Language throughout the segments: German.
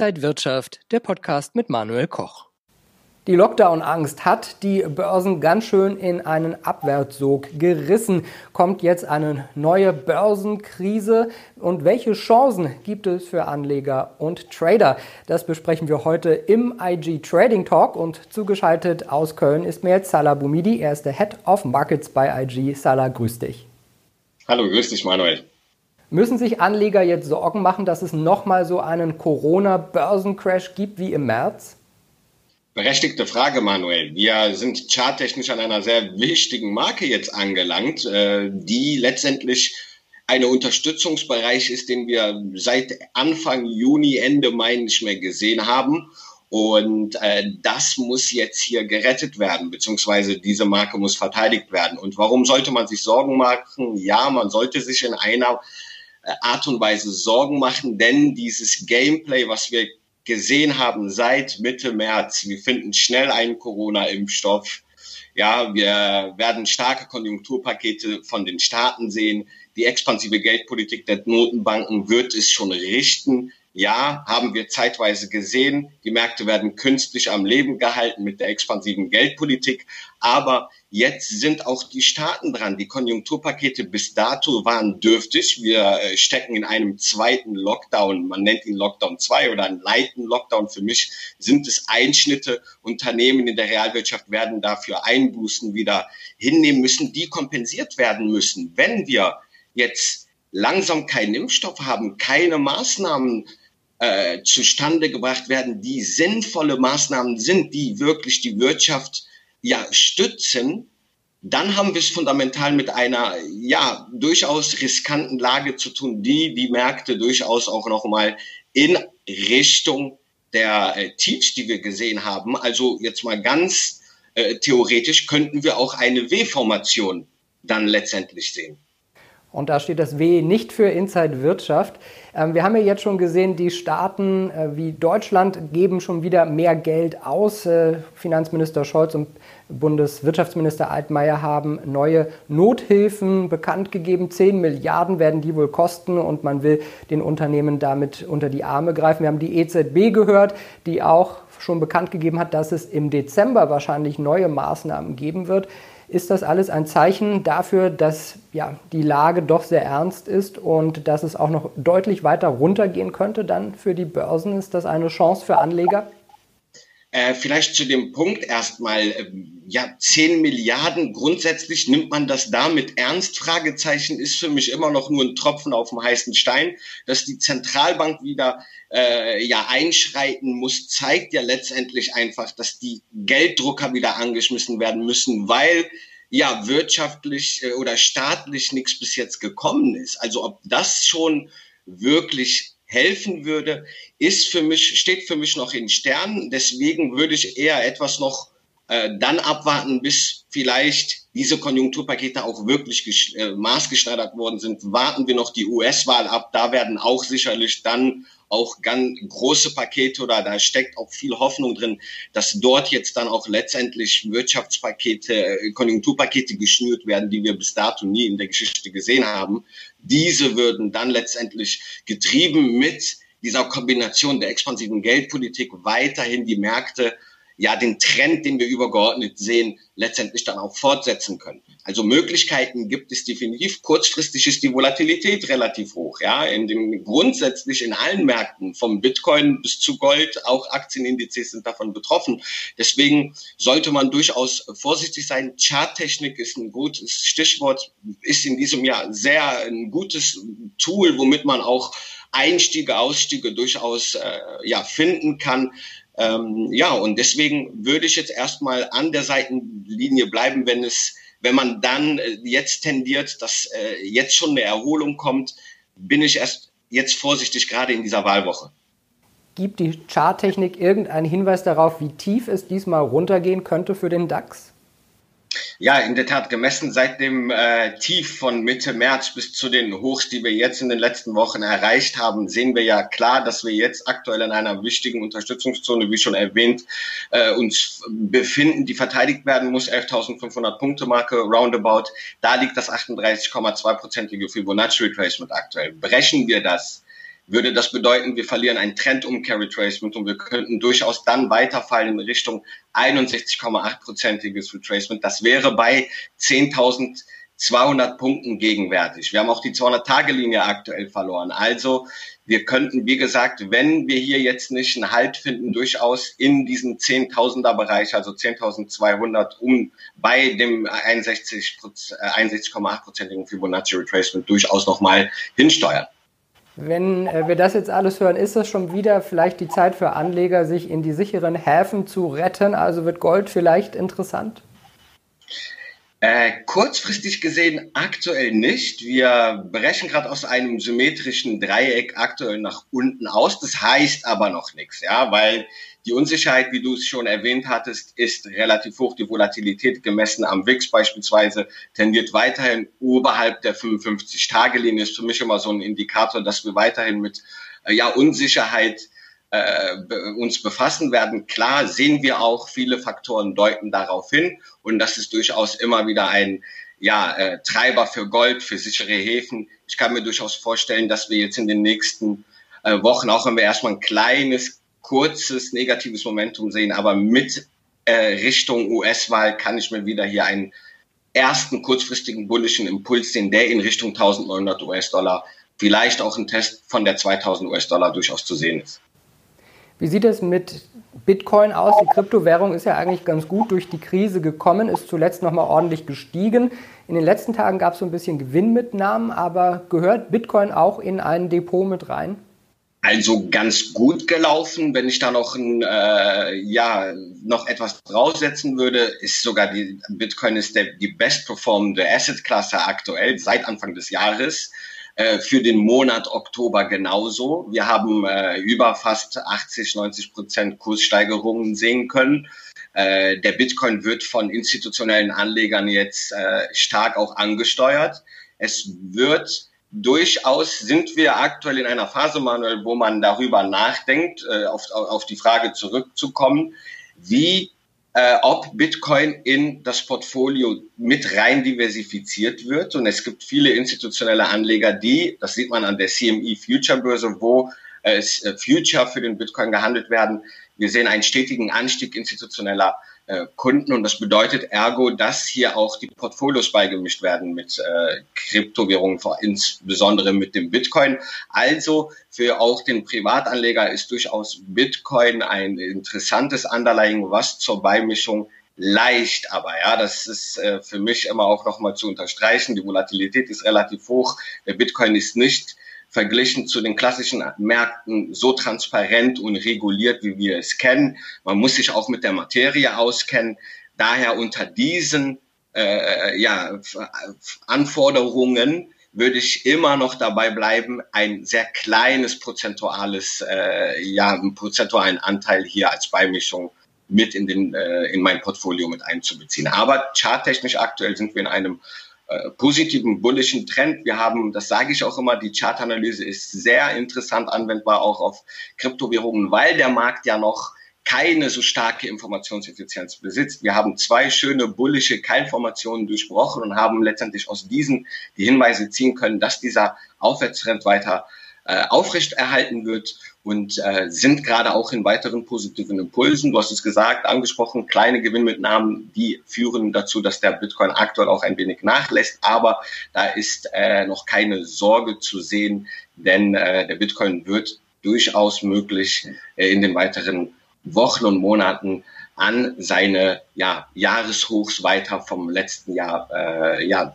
Inside Wirtschaft, der Podcast mit Manuel Koch. Die Lockdown-Angst hat die Börsen ganz schön in einen Abwärtssog gerissen. Kommt jetzt eine neue Börsenkrise? Und welche Chancen gibt es für Anleger und Trader? Das besprechen wir heute im IG Trading Talk. Und zugeschaltet aus Köln ist mir jetzt Salah Boumidi. Er ist der Head of Markets bei IG. Salah, grüß dich. Hallo, grüß dich, Manuel. Müssen sich Anleger jetzt Sorgen machen, dass es nochmal so einen Corona-Börsencrash gibt wie im März? Berechtigte Frage, Manuel. Wir sind charttechnisch an einer sehr wichtigen Marke jetzt angelangt, äh, die letztendlich eine Unterstützungsbereich ist, den wir seit Anfang Juni, Ende Mai nicht mehr gesehen haben. Und äh, das muss jetzt hier gerettet werden, beziehungsweise diese Marke muss verteidigt werden. Und warum sollte man sich Sorgen machen? Ja, man sollte sich in einer Art und Weise Sorgen machen, denn dieses Gameplay, was wir gesehen haben seit Mitte März, wir finden schnell einen Corona-Impfstoff. Ja, wir werden starke Konjunkturpakete von den Staaten sehen. Die expansive Geldpolitik der Notenbanken wird es schon richten. Ja, haben wir zeitweise gesehen. Die Märkte werden künstlich am Leben gehalten mit der expansiven Geldpolitik. Aber jetzt sind auch die Staaten dran. Die Konjunkturpakete bis dato waren dürftig. Wir äh, stecken in einem zweiten Lockdown. Man nennt ihn Lockdown 2 oder einen leiten Lockdown. Für mich sind es Einschnitte. Unternehmen in der Realwirtschaft werden dafür Einbußen wieder hinnehmen müssen, die kompensiert werden müssen. Wenn wir jetzt langsam keinen Impfstoff haben, keine Maßnahmen äh, zustande gebracht werden, die sinnvolle Maßnahmen sind, die wirklich die Wirtschaft ja stützen, dann haben wir es fundamental mit einer ja durchaus riskanten Lage zu tun, die die Märkte durchaus auch noch mal in Richtung der äh, Tiefs, die wir gesehen haben, also jetzt mal ganz äh, theoretisch könnten wir auch eine W-Formation dann letztendlich sehen. Und da steht das W nicht für Inside Wirtschaft. Ähm, wir haben ja jetzt schon gesehen, die Staaten äh, wie Deutschland geben schon wieder mehr Geld aus. Äh, Finanzminister Scholz und Bundeswirtschaftsminister Altmaier haben neue Nothilfen bekannt gegeben. Zehn Milliarden werden die wohl kosten und man will den Unternehmen damit unter die Arme greifen. Wir haben die EZB gehört, die auch schon bekannt gegeben hat, dass es im Dezember wahrscheinlich neue Maßnahmen geben wird. Ist das alles ein Zeichen dafür, dass ja, die Lage doch sehr ernst ist und dass es auch noch deutlich weiter runtergehen könnte dann für die Börsen? Ist das eine Chance für Anleger? Äh, vielleicht zu dem Punkt erstmal, äh, ja, 10 Milliarden, grundsätzlich nimmt man das damit ernst? Fragezeichen ist für mich immer noch nur ein Tropfen auf dem heißen Stein. Dass die Zentralbank wieder äh, ja einschreiten muss, zeigt ja letztendlich einfach, dass die Gelddrucker wieder angeschmissen werden müssen, weil ja wirtschaftlich äh, oder staatlich nichts bis jetzt gekommen ist. Also ob das schon wirklich helfen würde, ist für mich, steht für mich noch in Sternen. Deswegen würde ich eher etwas noch äh, dann abwarten, bis vielleicht diese Konjunkturpakete auch wirklich äh, maßgeschneidert worden sind. Warten wir noch die US-Wahl ab. Da werden auch sicherlich dann auch ganz große Pakete oder da steckt auch viel Hoffnung drin, dass dort jetzt dann auch letztendlich Wirtschaftspakete, äh, Konjunkturpakete geschnürt werden, die wir bis dato nie in der Geschichte gesehen haben. Diese würden dann letztendlich getrieben mit dieser Kombination der expansiven Geldpolitik weiterhin die Märkte ja den Trend, den wir übergeordnet sehen, letztendlich dann auch fortsetzen können. Also Möglichkeiten gibt es definitiv. Kurzfristig ist die Volatilität relativ hoch. Ja, in den grundsätzlich in allen Märkten, vom Bitcoin bis zu Gold, auch Aktienindizes sind davon betroffen. Deswegen sollte man durchaus vorsichtig sein. Charttechnik ist ein gutes Stichwort, ist in diesem Jahr sehr ein gutes Tool, womit man auch Einstiege, Ausstiege durchaus äh, ja finden kann. Ähm, ja, und deswegen würde ich jetzt erstmal an der Seitenlinie bleiben, wenn es, wenn man dann äh, jetzt tendiert, dass äh, jetzt schon eine Erholung kommt, bin ich erst jetzt vorsichtig, gerade in dieser Wahlwoche. Gibt die Charttechnik irgendeinen Hinweis darauf, wie tief es diesmal runtergehen könnte für den DAX? Ja, in der Tat gemessen seit dem äh, Tief von Mitte März bis zu den Hochs, die wir jetzt in den letzten Wochen erreicht haben, sehen wir ja klar, dass wir jetzt aktuell in einer wichtigen Unterstützungszone, wie schon erwähnt, äh, uns befinden, die verteidigt werden muss, 11.500 Punkte Marke roundabout. Da liegt das 38,2-prozentige Fibonacci Retracement aktuell. Brechen wir das, würde das bedeuten, wir verlieren ein Trendumkehr Retracement und wir könnten durchaus dann weiterfallen in Richtung 61,8-prozentiges Retracement. Das wäre bei 10.200 Punkten gegenwärtig. Wir haben auch die 200-Tage-Linie aktuell verloren. Also wir könnten, wie gesagt, wenn wir hier jetzt nicht einen Halt finden, durchaus in diesen 10.000er Bereich, also 10.200, um bei dem 61,8-prozentigen Fibonacci Retracement durchaus nochmal hinsteuern. Wenn äh, wir das jetzt alles hören, ist es schon wieder vielleicht die Zeit für Anleger, sich in die sicheren Häfen zu retten? Also wird Gold vielleicht interessant? Äh, kurzfristig gesehen aktuell nicht. Wir brechen gerade aus einem symmetrischen Dreieck aktuell nach unten aus. Das heißt aber noch nichts, ja, weil die Unsicherheit, wie du es schon erwähnt hattest, ist relativ hoch. Die Volatilität gemessen am WIX beispielsweise tendiert weiterhin oberhalb der 55-Tage-Linie. Ist für mich immer so ein Indikator, dass wir weiterhin mit äh, ja, Unsicherheit äh, uns befassen werden. Klar sehen wir auch, viele Faktoren deuten darauf hin und das ist durchaus immer wieder ein ja, äh, Treiber für Gold, für sichere Häfen. Ich kann mir durchaus vorstellen, dass wir jetzt in den nächsten äh, Wochen, auch wenn wir erstmal ein kleines kurzes negatives Momentum sehen, aber mit äh, Richtung US-Wahl kann ich mir wieder hier einen ersten kurzfristigen bullischen Impuls sehen, der in Richtung 1900 US-Dollar, vielleicht auch ein Test von der 2000 US-Dollar durchaus zu sehen ist. Wie sieht es mit Bitcoin aus? Die Kryptowährung ist ja eigentlich ganz gut durch die Krise gekommen, ist zuletzt nochmal ordentlich gestiegen. In den letzten Tagen gab es so ein bisschen Gewinnmitnahmen, aber gehört Bitcoin auch in ein Depot mit rein? Also ganz gut gelaufen. Wenn ich da noch ein, äh, ja noch etwas draufsetzen würde, ist sogar die Bitcoin ist der, die best performende Asset-Klasse aktuell seit Anfang des Jahres. Äh, für den Monat Oktober genauso. Wir haben äh, über fast 80, 90 Prozent Kurssteigerungen sehen können. Äh, der Bitcoin wird von institutionellen Anlegern jetzt stark auch angesteuert. Es wird durchaus sind wir aktuell in einer Phase, Manuel, wo man darüber nachdenkt, auf, auf die Frage zurückzukommen, wie äh, ob Bitcoin in das Portfolio mit rein diversifiziert wird. Und es gibt viele institutionelle Anleger, die, das sieht man an der CME Future Börse, wo äh, Future für den Bitcoin gehandelt werden. Wir sehen einen stetigen Anstieg institutioneller äh, Kunden und das bedeutet ergo, dass hier auch die Portfolios beigemischt werden mit äh, Kryptowährungen, insbesondere mit dem Bitcoin. Also für auch den Privatanleger ist durchaus Bitcoin ein interessantes Underlying, was zur Beimischung leicht, aber ja, das ist äh, für mich immer auch nochmal zu unterstreichen. Die Volatilität ist relativ hoch. Der Bitcoin ist nicht verglichen zu den klassischen Märkten so transparent und reguliert, wie wir es kennen. Man muss sich auch mit der Materie auskennen. Daher unter diesen äh, ja, Anforderungen würde ich immer noch dabei bleiben, ein sehr kleines prozentuales, äh, ja, einen prozentualen Anteil hier als Beimischung mit in den äh, in mein Portfolio mit einzubeziehen. Aber charttechnisch aktuell sind wir in einem äh, positiven bullischen Trend. Wir haben, das sage ich auch immer, die Chartanalyse ist sehr interessant anwendbar auch auf Kryptowährungen, weil der Markt ja noch keine so starke Informationseffizienz besitzt. Wir haben zwei schöne bullische Keilformationen durchbrochen und haben letztendlich aus diesen die Hinweise ziehen können, dass dieser Aufwärtstrend weiter äh, aufrechterhalten wird und äh, sind gerade auch in weiteren positiven Impulsen. Du hast es gesagt, angesprochen, kleine Gewinnmitnahmen, die führen dazu, dass der Bitcoin aktuell auch ein wenig nachlässt. Aber da ist äh, noch keine Sorge zu sehen, denn äh, der Bitcoin wird durchaus möglich äh, in den weiteren Wochen und Monaten an seine ja, Jahreshochs weiter vom letzten Jahr äh, ja,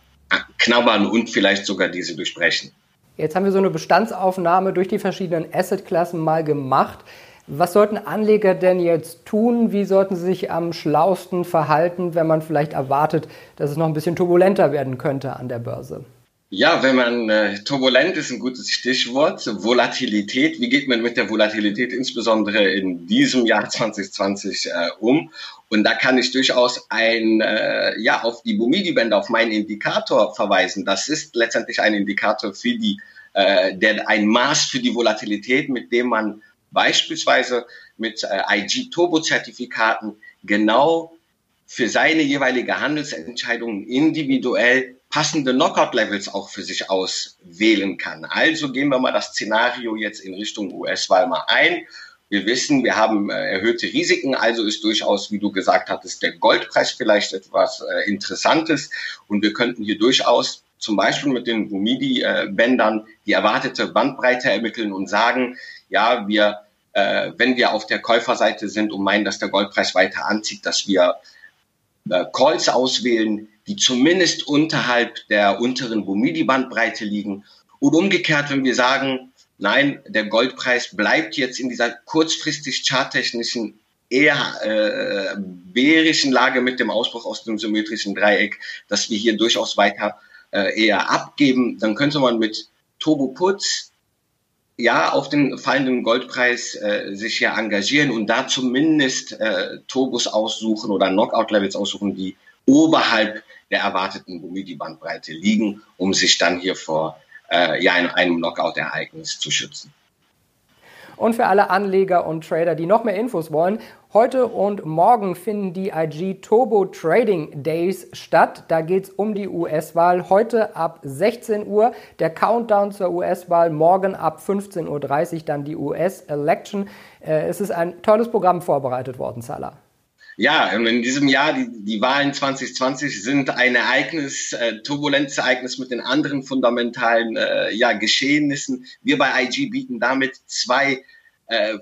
knabbern und vielleicht sogar diese durchbrechen. Jetzt haben wir so eine Bestandsaufnahme durch die verschiedenen Assetklassen mal gemacht. Was sollten Anleger denn jetzt tun? Wie sollten sie sich am schlausten verhalten, wenn man vielleicht erwartet, dass es noch ein bisschen turbulenter werden könnte an der Börse? Ja, wenn man äh, turbulent ist ein gutes Stichwort. Volatilität. Wie geht man mit der Volatilität insbesondere in diesem Jahr 2020 äh, um? Und da kann ich durchaus ein äh, ja auf die Bumidi-Bänder, auf meinen Indikator verweisen. Das ist letztendlich ein Indikator für die, äh, der ein Maß für die Volatilität, mit dem man beispielsweise mit äh, IG-Turbo-Zertifikaten genau für seine jeweilige Handelsentscheidung individuell passende Knockout-Levels auch für sich auswählen kann. Also gehen wir mal das Szenario jetzt in Richtung US-Wahl mal ein. Wir wissen, wir haben äh, erhöhte Risiken, also ist durchaus, wie du gesagt hattest, der Goldpreis vielleicht etwas äh, Interessantes und wir könnten hier durchaus zum Beispiel mit den Bumidi-Bändern die erwartete Bandbreite ermitteln und sagen, ja, wir, äh, wenn wir auf der Käuferseite sind und meinen, dass der Goldpreis weiter anzieht, dass wir äh, Calls auswählen, die zumindest unterhalb der unteren Bumidi-Bandbreite liegen. Und umgekehrt, wenn wir sagen, nein, der Goldpreis bleibt jetzt in dieser kurzfristig charttechnischen eher äh, bärischen Lage mit dem Ausbruch aus dem symmetrischen Dreieck, dass wir hier durchaus weiter äh, eher abgeben, dann könnte man mit Turbo Putz ja auf den fallenden Goldpreis äh, sich ja engagieren und da zumindest äh, Turbos aussuchen oder Knockout-Levels aussuchen, die oberhalb der erwarteten Bumidi-Bandbreite liegen, um sich dann hier vor äh, ja, einem Knockout-Ereignis zu schützen. Und für alle Anleger und Trader, die noch mehr Infos wollen, heute und morgen finden die IG Turbo Trading Days statt. Da geht es um die US-Wahl. Heute ab 16 Uhr der Countdown zur US-Wahl, morgen ab 15.30 Uhr dann die US-Election. Äh, es ist ein tolles Programm vorbereitet worden, Salah. Ja, in diesem Jahr, die, die Wahlen 2020 sind ein Ereignis, äh, turbulentes mit den anderen fundamentalen äh, ja, Geschehnissen. Wir bei IG bieten damit zwei äh,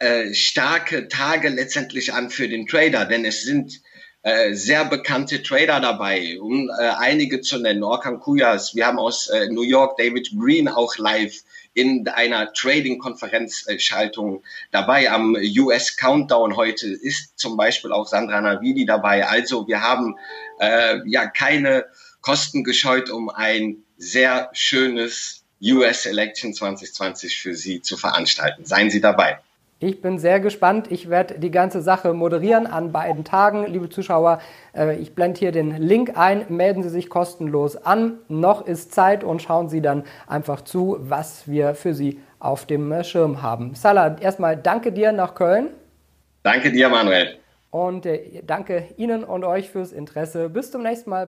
äh, starke Tage letztendlich an für den Trader, denn es sind äh, sehr bekannte Trader dabei, um äh, einige zu nennen. Orkan Kuyas, wir haben aus äh, New York David Green auch live in einer Trading-Konferenzschaltung dabei. Am US Countdown heute ist zum Beispiel auch Sandra Navidi dabei. Also wir haben äh, ja keine Kosten gescheut, um ein sehr schönes US Election 2020 für Sie zu veranstalten. Seien Sie dabei. Ich bin sehr gespannt. Ich werde die ganze Sache moderieren an beiden Tagen. Liebe Zuschauer, äh, ich blende hier den Link ein. Melden Sie sich kostenlos an. Noch ist Zeit und schauen Sie dann einfach zu, was wir für Sie auf dem Schirm haben. Salah, erstmal danke dir nach Köln. Danke dir, Manuel. Und äh, danke Ihnen und euch fürs Interesse. Bis zum nächsten Mal.